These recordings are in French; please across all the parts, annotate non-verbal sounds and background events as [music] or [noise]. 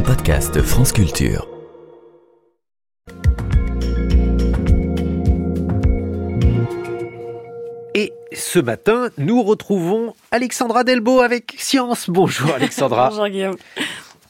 un podcast France Culture. Et ce matin, nous retrouvons Alexandra Delbo avec Science. Bonjour Alexandra. [laughs] Bonjour Guillaume.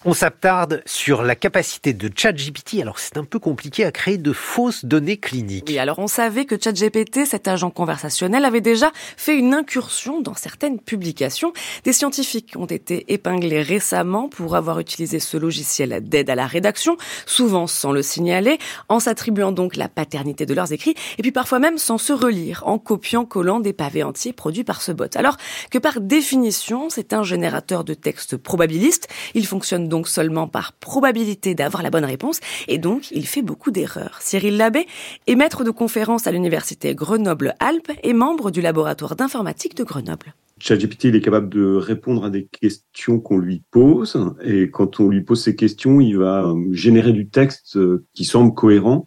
On s'attarde sur la capacité de ChatGPT. Alors c'est un peu compliqué à créer de fausses données cliniques. Oui, alors on savait que ChatGPT, cet agent conversationnel, avait déjà fait une incursion dans certaines publications. Des scientifiques ont été épinglés récemment pour avoir utilisé ce logiciel d'aide à la rédaction, souvent sans le signaler, en s'attribuant donc la paternité de leurs écrits, et puis parfois même sans se relire, en copiant-collant des pavés entiers produits par ce bot. Alors que par définition, c'est un générateur de texte probabiliste, il fonctionne donc seulement par probabilité d'avoir la bonne réponse, et donc il fait beaucoup d'erreurs. Cyril Labbé est maître de conférence à l'université Grenoble-Alpes et membre du laboratoire d'informatique de Grenoble. ChatGPT, est capable de répondre à des questions qu'on lui pose, et quand on lui pose ces questions, il va euh, générer du texte euh, qui semble cohérent,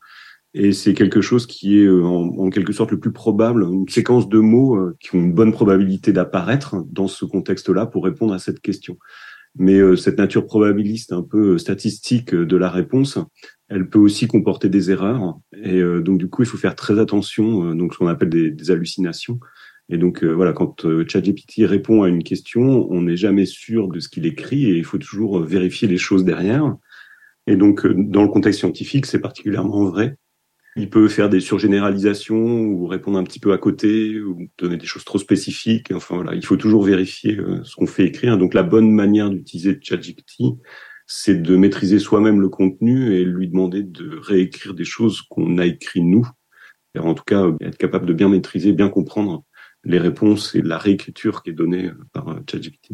et c'est quelque chose qui est euh, en, quelque sorte le plus probable, une séquence de mots qui ont une bonne probabilité d'apparaître dans ce contexte-là pour répondre à cette question. Mais euh, cette nature probabiliste, un peu euh, statistique euh, de la réponse, elle peut aussi comporter des erreurs. Et donc du coup, il faut faire très attention, donc ce qu'on appelle des, des, hallucinations. Et donc voilà, quand ChatGPT répond à une question, on n'est jamais sûr de ce qu'il écrit et il faut toujours vérifier les choses derrière. Et donc dans le contexte scientifique, c'est particulièrement vrai. Il peut faire des surgénéralisations ou répondre un petit peu à côté ou donner des choses trop spécifiques. Enfin voilà, il faut toujours vérifier euh, ce qu'on fait écrire. Donc la bonne manière d'utiliser ChatGPT, c'est de maîtriser soi-même le contenu et lui demander de réécrire des choses qu'on a écrites nous. En tout cas, être capable de bien maîtriser, bien comprendre les réponses et la réécriture qui est donnée euh, par euh, ChatGPT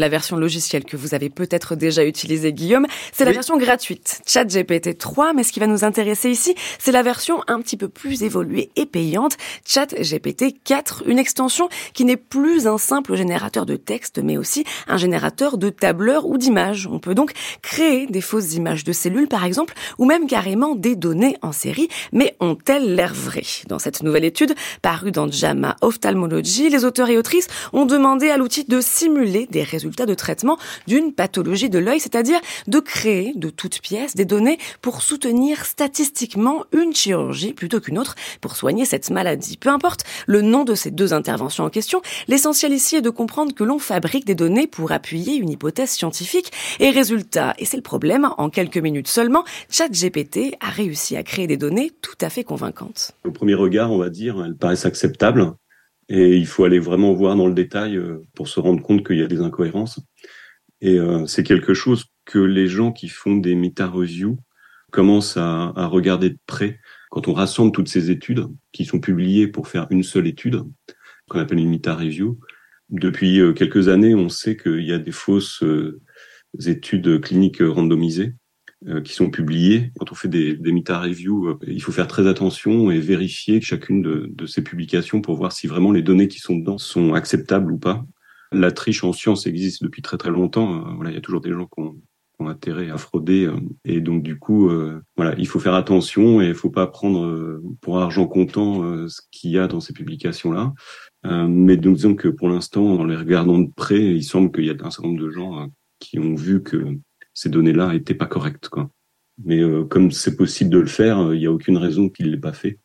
la version logicielle que vous avez peut-être déjà utilisée, Guillaume. C'est la version gratuite, ChatGPT 3, mais ce qui va nous intéresser ici, c'est la version un petit peu plus évoluée et payante, ChatGPT 4, une extension qui n'est plus un simple générateur de texte, mais aussi un générateur de tableurs ou d'images. On peut donc créer des fausses images de cellules, par exemple, ou même carrément des données en série, mais ont-elles l'air vraies? Dans cette nouvelle étude, parue dans JAMA Ophthalmology, les auteurs et autrices ont demandé à l'outil de simuler des résultats de traitement d'une pathologie de l'œil, c'est-à-dire de créer de toutes pièces des données pour soutenir statistiquement une chirurgie plutôt qu'une autre pour soigner cette maladie. Peu importe le nom de ces deux interventions en question, l'essentiel ici est de comprendre que l'on fabrique des données pour appuyer une hypothèse scientifique et résultat, et c'est le problème, en quelques minutes seulement, ChatGPT a réussi à créer des données tout à fait convaincantes. Au premier regard, on va dire, elles paraissent acceptables. Et il faut aller vraiment voir dans le détail euh, pour se rendre compte qu'il y a des incohérences. Et euh, c'est quelque chose que les gens qui font des meta-reviews commencent à, regarder de près. Quand on rassemble toutes ces études qui sont publiées pour faire une seule étude, qu'on appelle une meta-review, depuis euh, quelques années, on sait qu'il y a des fausses études cliniques randomisées qui sont publiés. Quand on fait des, des meta-reviews, euh, il faut faire très attention et vérifier chacune de, ces publications pour voir si vraiment les données qui sont dedans sont acceptables ou pas. La triche en science existe depuis très très longtemps. Euh, voilà, il y a toujours des gens qui ont, intérêt à frauder et donc du coup, voilà, il faut faire attention et il faut pas prendre pour argent comptant ce qu'il y a dans ces publications-là. mais donc, disons que pour l'instant, en les regardant de près, il semble qu'il y a un certain nombre de gens qui ont vu que ces données-là n'étaient pas correctes. Quoi. Mais euh, comme c'est possible de le faire, euh, il n'y a aucune raison qu'il ne l'ait pas fait.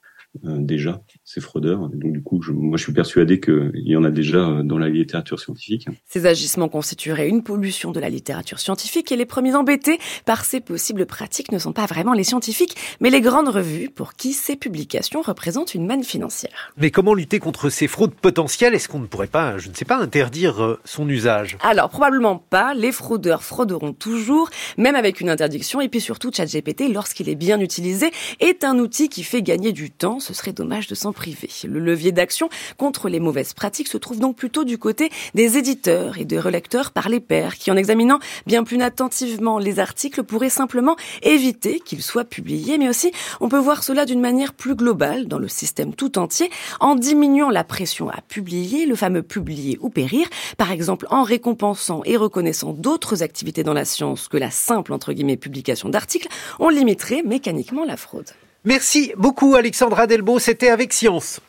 Euh, déjà ces fraudeurs. Donc du coup, je, moi, je suis persuadé qu'il y en a déjà euh, dans la littérature scientifique. Ces agissements constitueraient une pollution de la littérature scientifique et les premiers embêtés par ces possibles pratiques ne sont pas vraiment les scientifiques, mais les grandes revues pour qui ces publications représentent une manne financière. Mais comment lutter contre ces fraudes potentielles? Est-ce qu'on ne pourrait pas, je ne sais pas, interdire euh, son usage? Alors probablement pas. Les fraudeurs frauderont toujours, même avec une interdiction. Et puis surtout, ChatGPT, lorsqu'il est bien utilisé, est un outil qui fait gagner du temps ce serait dommage de s'en priver. Le levier d'action contre les mauvaises pratiques se trouve donc plutôt du côté des éditeurs et des relecteurs par les pairs, qui en examinant bien plus attentivement les articles pourraient simplement éviter qu'ils soient publiés, mais aussi on peut voir cela d'une manière plus globale dans le système tout entier, en diminuant la pression à publier, le fameux publier ou périr, par exemple en récompensant et reconnaissant d'autres activités dans la science que la simple entre guillemets publication d'articles, on limiterait mécaniquement la fraude. Merci beaucoup Alexandra Delbo, c'était avec Science.